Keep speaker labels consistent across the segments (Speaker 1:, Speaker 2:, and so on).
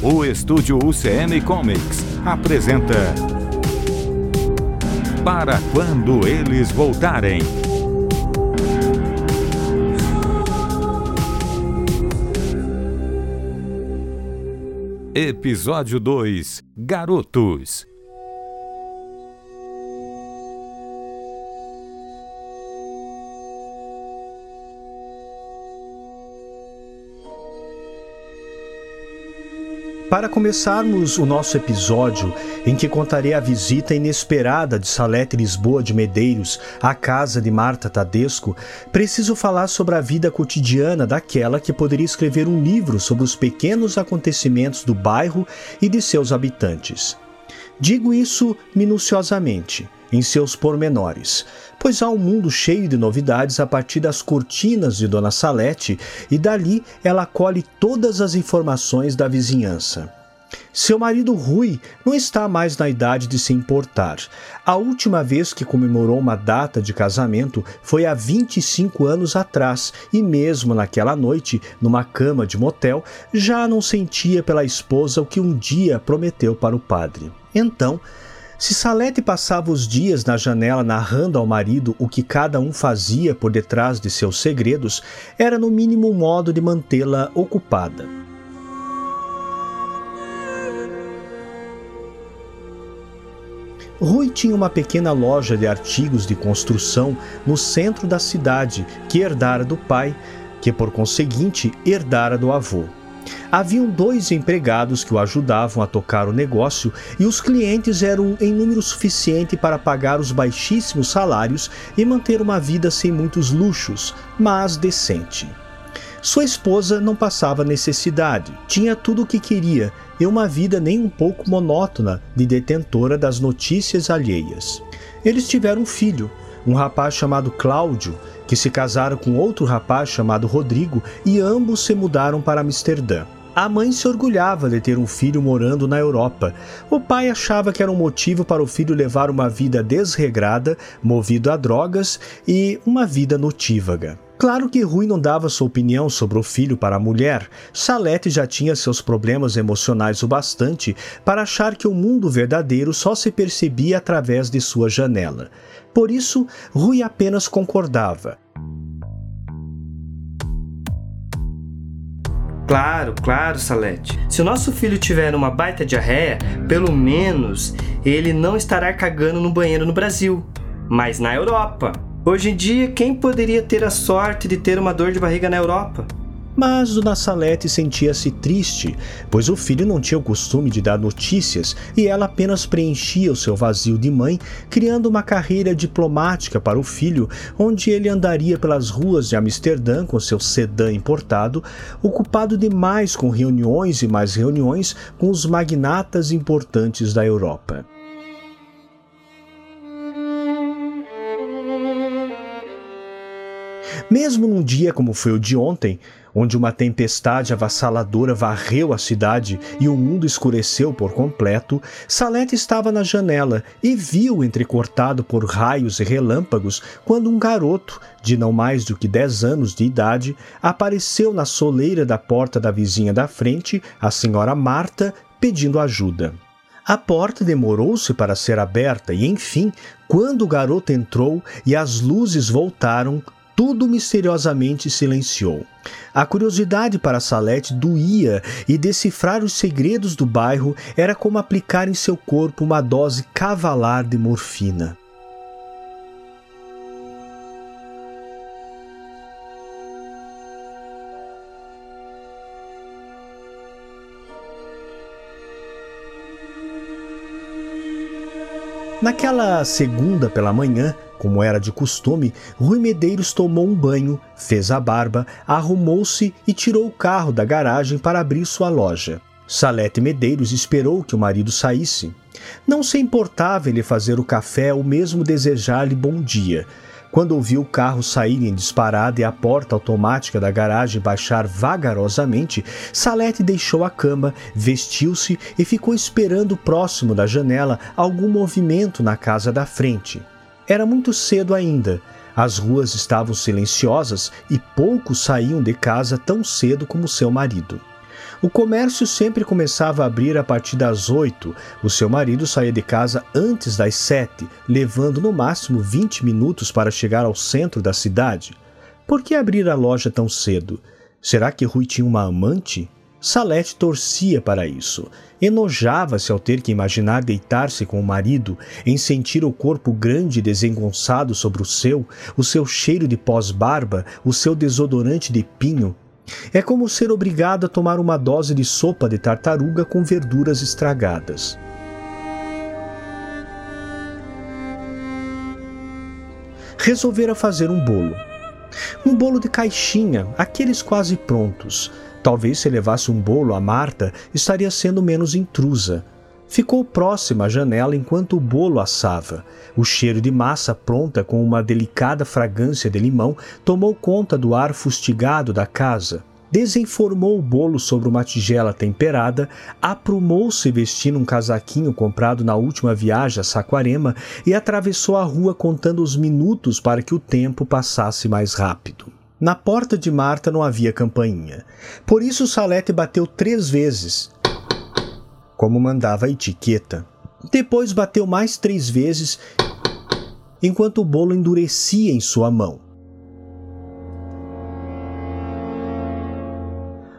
Speaker 1: O estúdio UCM Comics apresenta Para quando eles voltarem. Episódio 2 Garotos
Speaker 2: Para começarmos o nosso episódio, em que contarei a visita inesperada de Salete Lisboa de Medeiros à casa de Marta Tadesco, preciso falar sobre a vida cotidiana daquela que poderia escrever um livro sobre os pequenos acontecimentos do bairro e de seus habitantes. Digo isso minuciosamente em seus pormenores, pois há um mundo cheio de novidades a partir das cortinas de Dona Salete e dali ela colhe todas as informações da vizinhança. Seu marido Rui não está mais na idade de se importar. A última vez que comemorou uma data de casamento foi há 25 anos atrás, e mesmo naquela noite, numa cama de motel, já não sentia pela esposa o que um dia prometeu para o padre. Então, se Salete passava os dias na janela narrando ao marido o que cada um fazia por detrás de seus segredos, era no mínimo um modo de mantê-la ocupada. Rui tinha uma pequena loja de artigos de construção no centro da cidade que herdara do pai, que por conseguinte herdara do avô. Haviam dois empregados que o ajudavam a tocar o negócio e os clientes eram em número suficiente para pagar os baixíssimos salários e manter uma vida sem muitos luxos, mas decente. Sua esposa não passava necessidade, tinha tudo o que queria e uma vida nem um pouco monótona de detentora das notícias alheias. Eles tiveram um filho, um rapaz chamado Cláudio, que se casaram com outro rapaz chamado Rodrigo e ambos se mudaram para Amsterdã. A mãe se orgulhava de ter um filho morando na Europa. O pai achava que era um motivo para o filho levar uma vida desregrada, movido a drogas e uma vida notívaga. Claro que Rui não dava sua opinião sobre o filho para a mulher. Salete já tinha seus problemas emocionais o bastante para achar que o mundo verdadeiro só se percebia através de sua janela. Por isso, Rui apenas concordava.
Speaker 3: Claro, claro, Salete. Se o nosso filho tiver uma baita diarreia, pelo menos ele não estará cagando no banheiro no Brasil, mas na Europa. Hoje em dia, quem poderia ter a sorte de ter uma dor de barriga na Europa?
Speaker 2: Mas Dona Salete sentia-se triste, pois o filho não tinha o costume de dar notícias e ela apenas preenchia o seu vazio de mãe, criando uma carreira diplomática para o filho, onde ele andaria pelas ruas de Amsterdã com seu sedã importado, ocupado demais com reuniões e mais reuniões com os magnatas importantes da Europa. Mesmo num dia como foi o de ontem, onde uma tempestade avassaladora varreu a cidade e o mundo escureceu por completo, Salete estava na janela e viu entrecortado por raios e relâmpagos quando um garoto, de não mais do que dez anos de idade, apareceu na soleira da porta da vizinha da frente, a senhora Marta, pedindo ajuda. A porta demorou-se para ser aberta e, enfim, quando o garoto entrou e as luzes voltaram, tudo misteriosamente silenciou. A curiosidade para Salete doía e decifrar os segredos do bairro era como aplicar em seu corpo uma dose cavalar de morfina. Naquela segunda pela manhã, como era de costume, Rui Medeiros tomou um banho, fez a barba, arrumou-se e tirou o carro da garagem para abrir sua loja. Salete Medeiros esperou que o marido saísse. Não se importava ele fazer o café ou mesmo desejar-lhe bom dia. Quando ouviu o carro sair em disparada e a porta automática da garagem baixar vagarosamente, Salete deixou a cama, vestiu-se e ficou esperando próximo da janela algum movimento na casa da frente. Era muito cedo ainda. As ruas estavam silenciosas e poucos saíam de casa tão cedo como seu marido. O comércio sempre começava a abrir a partir das oito. O seu marido saía de casa antes das sete, levando no máximo 20 minutos para chegar ao centro da cidade. Por que abrir a loja tão cedo? Será que Rui tinha uma amante? Salete torcia para isso. Enojava-se ao ter que imaginar deitar-se com o marido, em sentir o corpo grande e desengonçado sobre o seu, o seu cheiro de pós-barba, o seu desodorante de pinho. É como ser obrigado a tomar uma dose de sopa de tartaruga com verduras estragadas. Resolvera fazer um bolo. Um bolo de caixinha, aqueles quase prontos Talvez se levasse um bolo a Marta, estaria sendo menos intrusa. Ficou próxima à janela enquanto o bolo assava. O cheiro de massa pronta com uma delicada fragrância de limão tomou conta do ar fustigado da casa. Desenformou o bolo sobre uma tigela temperada, aprumou-se vestindo um casaquinho comprado na última viagem a Saquarema e atravessou a rua contando os minutos para que o tempo passasse mais rápido. Na porta de Marta não havia campainha. Por isso Salete bateu três vezes, como mandava a etiqueta. Depois bateu mais três vezes, enquanto o bolo endurecia em sua mão.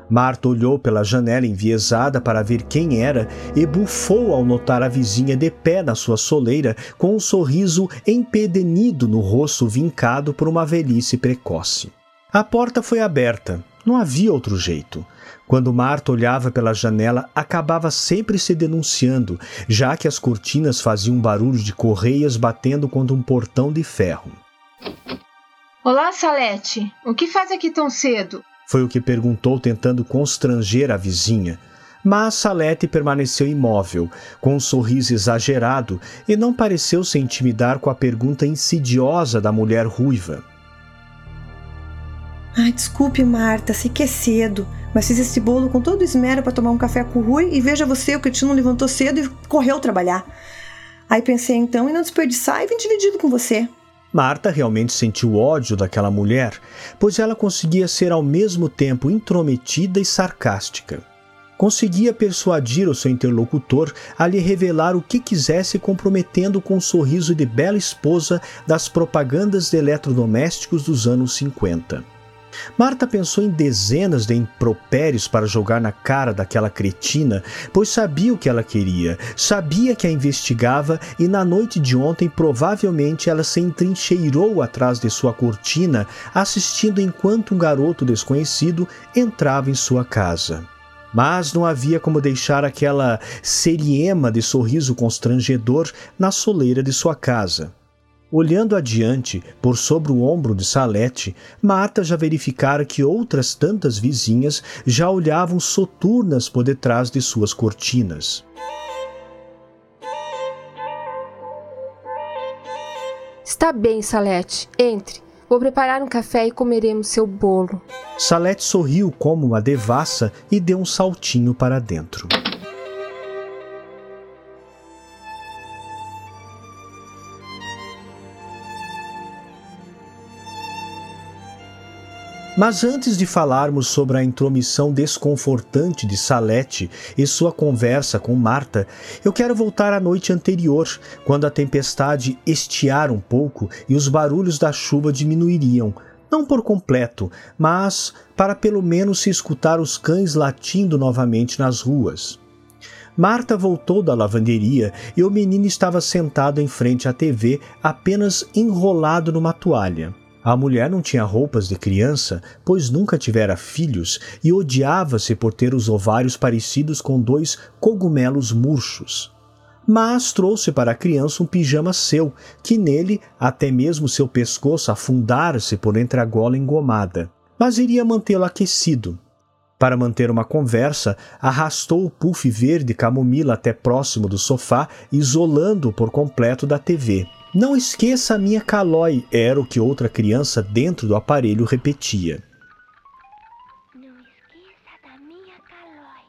Speaker 2: Marta olhou pela janela enviesada para ver quem era e bufou ao notar a vizinha de pé na sua soleira com um sorriso empedenido no rosto vincado por uma velhice precoce. A porta foi aberta. Não havia outro jeito. Quando Marta olhava pela janela, acabava sempre se denunciando, já que as cortinas faziam barulho de correias batendo contra um portão de ferro.
Speaker 4: Olá, Salete. O que faz aqui tão cedo?
Speaker 2: Foi o que perguntou, tentando constranger a vizinha. Mas Salete permaneceu imóvel, com um sorriso exagerado, e não pareceu se intimidar com a pergunta insidiosa da mulher ruiva.
Speaker 5: Ai, desculpe, Marta, sei que é cedo, mas fiz esse bolo com todo esmero para tomar um café com o Rui e veja você, o Cretino levantou cedo e correu trabalhar. Aí pensei então em não desperdiçar e vim dividido com você.
Speaker 2: Marta realmente sentiu ódio daquela mulher, pois ela conseguia ser ao mesmo tempo intrometida e sarcástica. Conseguia persuadir o seu interlocutor a lhe revelar o que quisesse, comprometendo com o sorriso de bela esposa das propagandas de eletrodomésticos dos anos 50. Marta pensou em dezenas de impropérios para jogar na cara daquela cretina, pois sabia o que ela queria, sabia que a investigava e na noite de ontem provavelmente ela se entrincheirou atrás de sua cortina, assistindo enquanto um garoto desconhecido entrava em sua casa. Mas não havia como deixar aquela seriema de sorriso constrangedor na soleira de sua casa. Olhando adiante, por sobre o ombro de Salete, Marta já verificara que outras tantas vizinhas já olhavam soturnas por detrás de suas cortinas.
Speaker 6: Está bem, Salete. Entre. Vou preparar um café e comeremos seu bolo.
Speaker 2: Salete sorriu como uma devassa e deu um saltinho para dentro. Mas antes de falarmos sobre a intromissão desconfortante de Salete e sua conversa com Marta, eu quero voltar à noite anterior, quando a tempestade estiara um pouco e os barulhos da chuva diminuiriam, não por completo, mas para pelo menos se escutar os cães latindo novamente nas ruas. Marta voltou da lavanderia e o menino estava sentado em frente à TV, apenas enrolado numa toalha. A mulher não tinha roupas de criança, pois nunca tivera filhos e odiava-se por ter os ovários parecidos com dois cogumelos murchos. Mas trouxe para a criança um pijama seu, que nele até mesmo seu pescoço afundara-se por entre a gola engomada. Mas iria mantê-lo aquecido. Para manter uma conversa, arrastou o puff verde camomila até próximo do sofá, isolando-o por completo da TV. Não esqueça a minha calói, era o que outra criança dentro do aparelho repetia. Não esqueça da minha calói.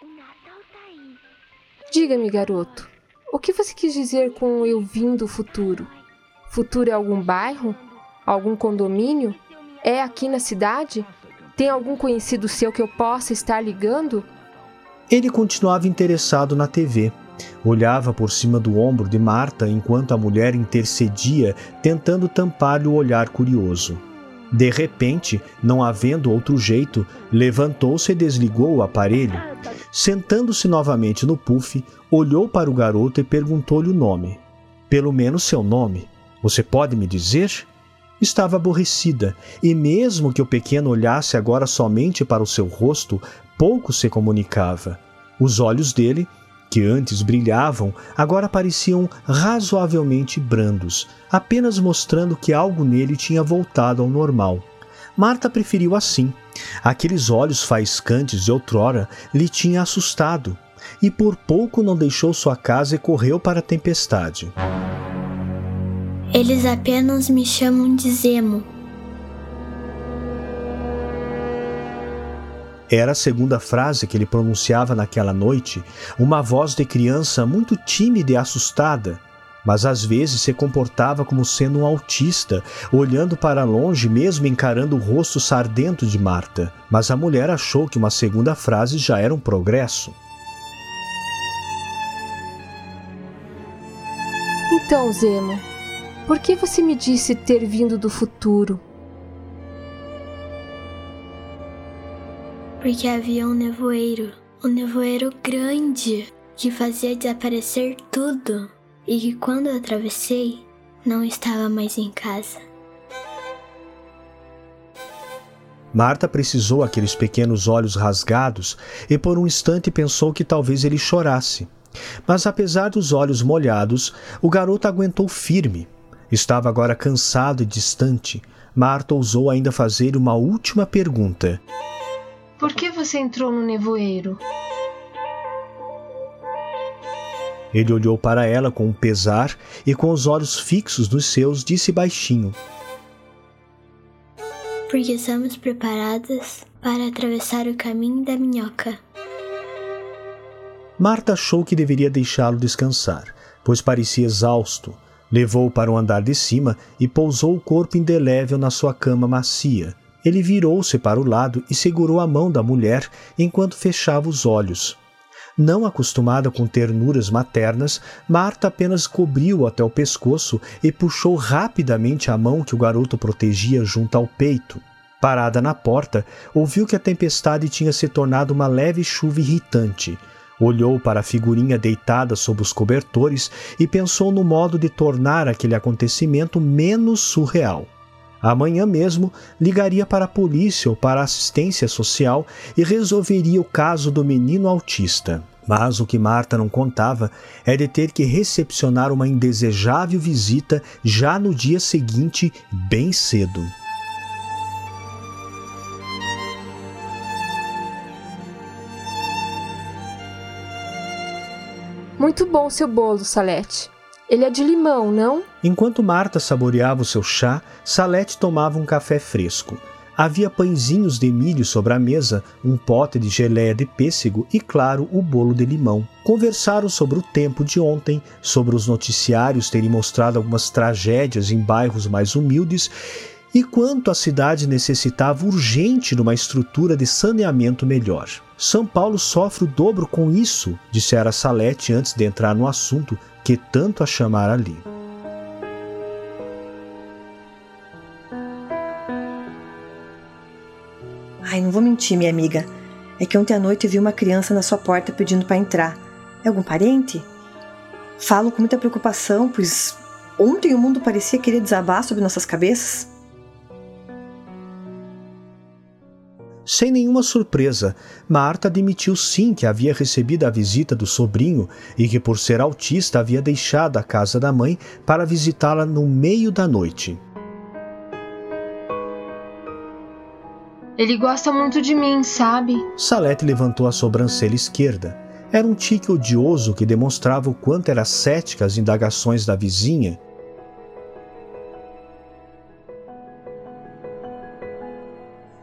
Speaker 6: O Natal tá aí. Diga-me, garoto, o que você quis dizer com eu vim do futuro? Futuro é algum bairro? Algum condomínio? É aqui na cidade? Tem algum conhecido seu que eu possa estar ligando?
Speaker 2: Ele continuava interessado na TV. Olhava por cima do ombro de Marta enquanto a mulher intercedia, tentando tampar-lhe o olhar curioso. De repente, não havendo outro jeito, levantou-se e desligou o aparelho. Sentando-se novamente no puff, olhou para o garoto e perguntou-lhe o nome. Pelo menos seu nome. Você pode me dizer? Estava aborrecida, e mesmo que o pequeno olhasse agora somente para o seu rosto, pouco se comunicava. Os olhos dele, que antes brilhavam, agora pareciam razoavelmente brandos, apenas mostrando que algo nele tinha voltado ao normal. Marta preferiu assim. Aqueles olhos faiscantes de outrora lhe tinha assustado, e por pouco não deixou sua casa e correu para a tempestade.
Speaker 7: Eles apenas me chamam de Zemo.
Speaker 2: Era a segunda frase que ele pronunciava naquela noite, uma voz de criança muito tímida e assustada, mas às vezes se comportava como sendo um autista, olhando para longe, mesmo encarando o rosto sardento de Marta. Mas a mulher achou que uma segunda frase já era um progresso.
Speaker 6: Então, Zemo, por que você me disse ter vindo do futuro?
Speaker 7: Porque havia um nevoeiro, um nevoeiro grande, que fazia desaparecer tudo, e que quando eu atravessei, não estava mais em casa.
Speaker 2: Marta precisou aqueles pequenos olhos rasgados e por um instante pensou que talvez ele chorasse. Mas apesar dos olhos molhados, o garoto aguentou firme. Estava agora cansado e distante. Marta ousou ainda fazer uma última pergunta.
Speaker 4: Por que você entrou no nevoeiro?
Speaker 2: Ele olhou para ela com um pesar e, com os olhos fixos nos seus, disse baixinho:
Speaker 7: Porque estamos preparadas para atravessar o caminho da minhoca.
Speaker 2: Marta achou que deveria deixá-lo descansar, pois parecia exausto. Levou-o para o andar de cima e pousou o corpo indelével na sua cama macia. Ele virou-se para o lado e segurou a mão da mulher enquanto fechava os olhos. Não acostumada com ternuras maternas, Marta apenas cobriu até o pescoço e puxou rapidamente a mão que o garoto protegia junto ao peito. Parada na porta, ouviu que a tempestade tinha se tornado uma leve chuva irritante. Olhou para a figurinha deitada sob os cobertores e pensou no modo de tornar aquele acontecimento menos surreal. Amanhã mesmo ligaria para a polícia ou para a assistência social e resolveria o caso do menino autista. Mas o que Marta não contava é de ter que recepcionar uma indesejável visita já no dia seguinte, bem cedo.
Speaker 6: Muito bom seu bolo, Salete. Ele é de limão, não?
Speaker 2: Enquanto Marta saboreava o seu chá, Salete tomava um café fresco. Havia pãezinhos de milho sobre a mesa, um pote de geleia de pêssego e, claro, o bolo de limão. Conversaram sobre o tempo de ontem, sobre os noticiários terem mostrado algumas tragédias em bairros mais humildes e quanto a cidade necessitava urgente de uma estrutura de saneamento melhor. São Paulo sofre o dobro com isso, dissera Salete antes de entrar no assunto que tanto a chamara ali.
Speaker 5: Ai, não vou mentir, minha amiga. É que ontem à noite vi uma criança na sua porta pedindo para entrar. É algum parente? Falo com muita preocupação, pois ontem o mundo parecia querer desabar sobre nossas cabeças.
Speaker 2: Sem nenhuma surpresa, Marta admitiu sim que havia recebido a visita do sobrinho e que, por ser autista, havia deixado a casa da mãe para visitá-la no meio da noite.
Speaker 4: Ele gosta muito de mim, sabe?
Speaker 2: Salete levantou a sobrancelha esquerda. Era um tique odioso que demonstrava o quanto era cética às indagações da vizinha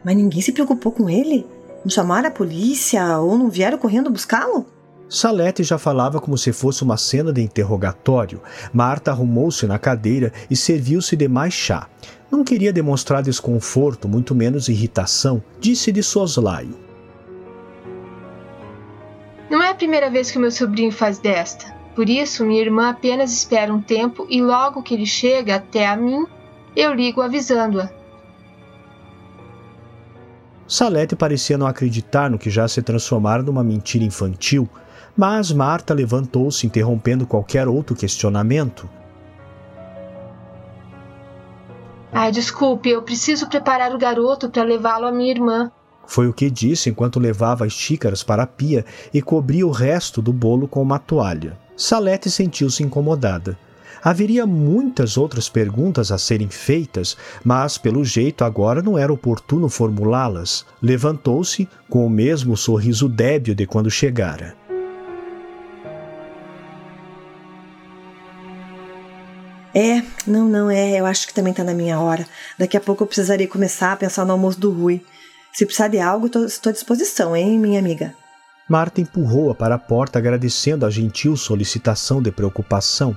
Speaker 5: Mas ninguém se preocupou com ele? Não chamaram a polícia ou não vieram correndo buscá-lo?
Speaker 2: Salete já falava como se fosse uma cena de interrogatório. Marta arrumou-se na cadeira e serviu-se de mais chá. Não queria demonstrar desconforto, muito menos irritação, disse de soslaio.
Speaker 4: Não é a primeira vez que o meu sobrinho faz desta. Por isso, minha irmã apenas espera um tempo e logo que ele chega até a mim, eu ligo avisando-a.
Speaker 2: Salete parecia não acreditar no que já se transformara numa mentira infantil, mas Marta levantou-se, interrompendo qualquer outro questionamento.
Speaker 4: Ah, desculpe, eu preciso preparar o garoto para levá-lo à minha irmã.
Speaker 2: Foi o que disse enquanto levava as xícaras para a pia e cobria o resto do bolo com uma toalha. Salete sentiu-se incomodada. Haveria muitas outras perguntas a serem feitas, mas pelo jeito agora não era oportuno formulá-las. Levantou-se com o mesmo sorriso débil de quando chegara.
Speaker 5: É, não, não é. Eu acho que também tá na minha hora. Daqui a pouco eu precisaria começar a pensar no almoço do Rui. Se precisar de algo, tô, estou à disposição, hein, minha amiga?
Speaker 2: Marta empurrou-a para a porta, agradecendo a gentil solicitação de preocupação.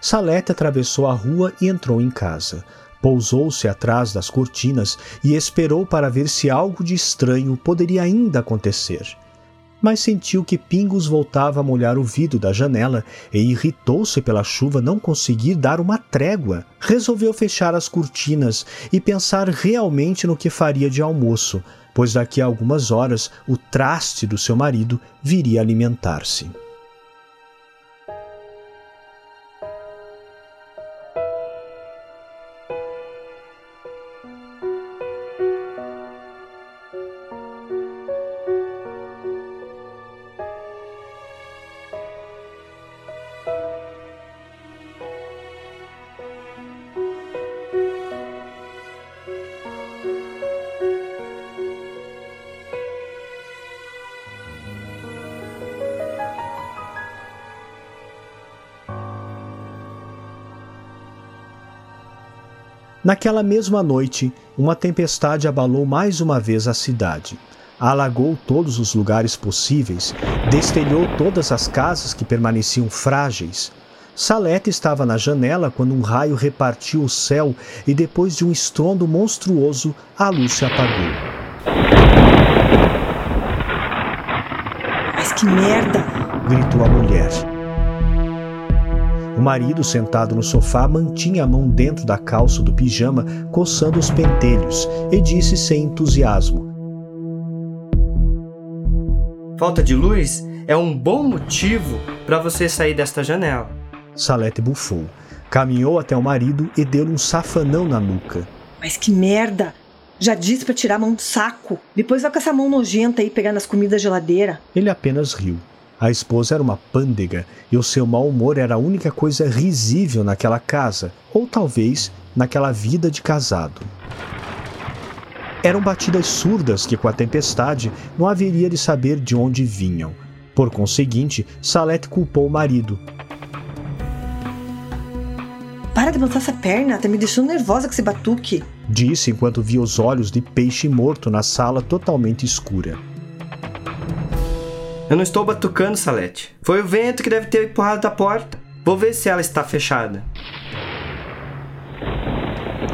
Speaker 2: Salete atravessou a rua e entrou em casa. Pousou-se atrás das cortinas e esperou para ver se algo de estranho poderia ainda acontecer. Mas sentiu que pingos voltava a molhar o vidro da janela e irritou-se pela chuva não conseguir dar uma trégua. Resolveu fechar as cortinas e pensar realmente no que faria de almoço, pois daqui a algumas horas o traste do seu marido viria alimentar-se. Naquela mesma noite, uma tempestade abalou mais uma vez a cidade. Alagou todos os lugares possíveis, destelhou todas as casas que permaneciam frágeis. Salete estava na janela quando um raio repartiu o céu e, depois de um estrondo monstruoso, a luz se apagou.
Speaker 5: Mas que merda!
Speaker 2: gritou a mulher. O marido, sentado no sofá, mantinha a mão dentro da calça do pijama, coçando os pentelhos, e disse sem entusiasmo:
Speaker 3: Falta de luz é um bom motivo para você sair desta janela.
Speaker 2: Salete bufou, caminhou até o marido e deu-lhe um safanão na nuca.
Speaker 5: Mas que merda! Já disse para tirar a mão do saco. Depois vai com essa mão nojenta aí pegar nas comidas geladeira.
Speaker 2: Ele apenas riu. A esposa era uma pândega e o seu mau humor era a única coisa risível naquela casa, ou talvez naquela vida de casado. Eram batidas surdas que, com a tempestade, não haveria de saber de onde vinham. Por conseguinte, Salete culpou o marido.
Speaker 5: Para de botar essa perna, tá me deixando nervosa com esse batuque.
Speaker 2: Disse enquanto via os olhos de peixe morto na sala totalmente escura.
Speaker 3: Eu não estou batucando, Salete. Foi o vento que deve ter empurrado da porta. Vou ver se ela está fechada.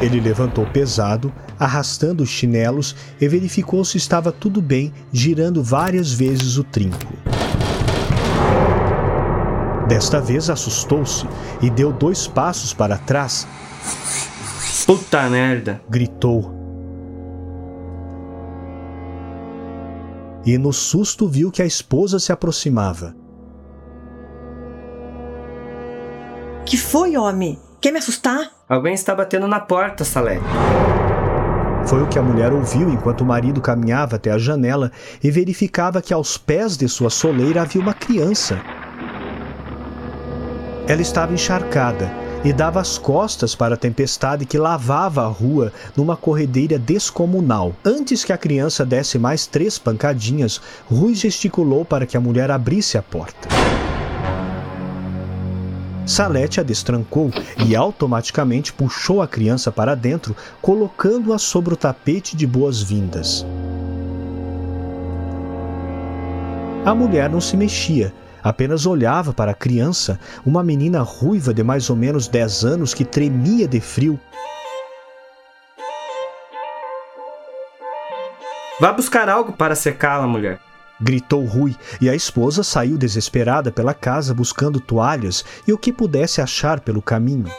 Speaker 2: Ele levantou pesado, arrastando os chinelos e verificou se estava tudo bem, girando várias vezes o trinco. Desta vez assustou-se e deu dois passos para trás.
Speaker 3: Puta merda!
Speaker 2: gritou e no susto viu que a esposa se aproximava.
Speaker 5: Que foi, homem? Quer me assustar?
Speaker 3: Alguém está batendo na porta, Salete.
Speaker 2: Foi o que a mulher ouviu enquanto o marido caminhava até a janela e verificava que aos pés de sua soleira havia uma criança. Ela estava encharcada e dava as costas para a tempestade que lavava a rua numa corredeira descomunal. Antes que a criança desse mais três pancadinhas, Rui gesticulou para que a mulher abrisse a porta. Salete a destrancou e automaticamente puxou a criança para dentro, colocando-a sobre o tapete de boas-vindas. A mulher não se mexia, Apenas olhava para a criança, uma menina ruiva de mais ou menos 10 anos que tremia de frio.
Speaker 3: Vá buscar algo para secá-la, mulher.
Speaker 2: Gritou Rui, e a esposa saiu desesperada pela casa buscando toalhas e o que pudesse achar pelo caminho.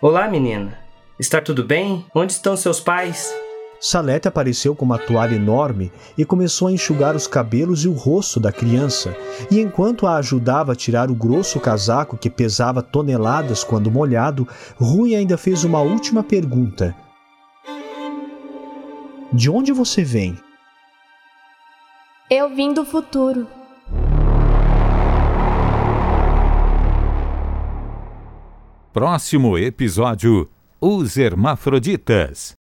Speaker 3: Olá, menina. Está tudo bem? Onde estão seus pais?
Speaker 2: Salete apareceu com uma toalha enorme e começou a enxugar os cabelos e o rosto da criança. E enquanto a ajudava a tirar o grosso casaco que pesava toneladas quando molhado, Rui ainda fez uma última pergunta: De onde você vem?
Speaker 8: Eu vim do futuro.
Speaker 1: Próximo episódio: Os Hermafroditas.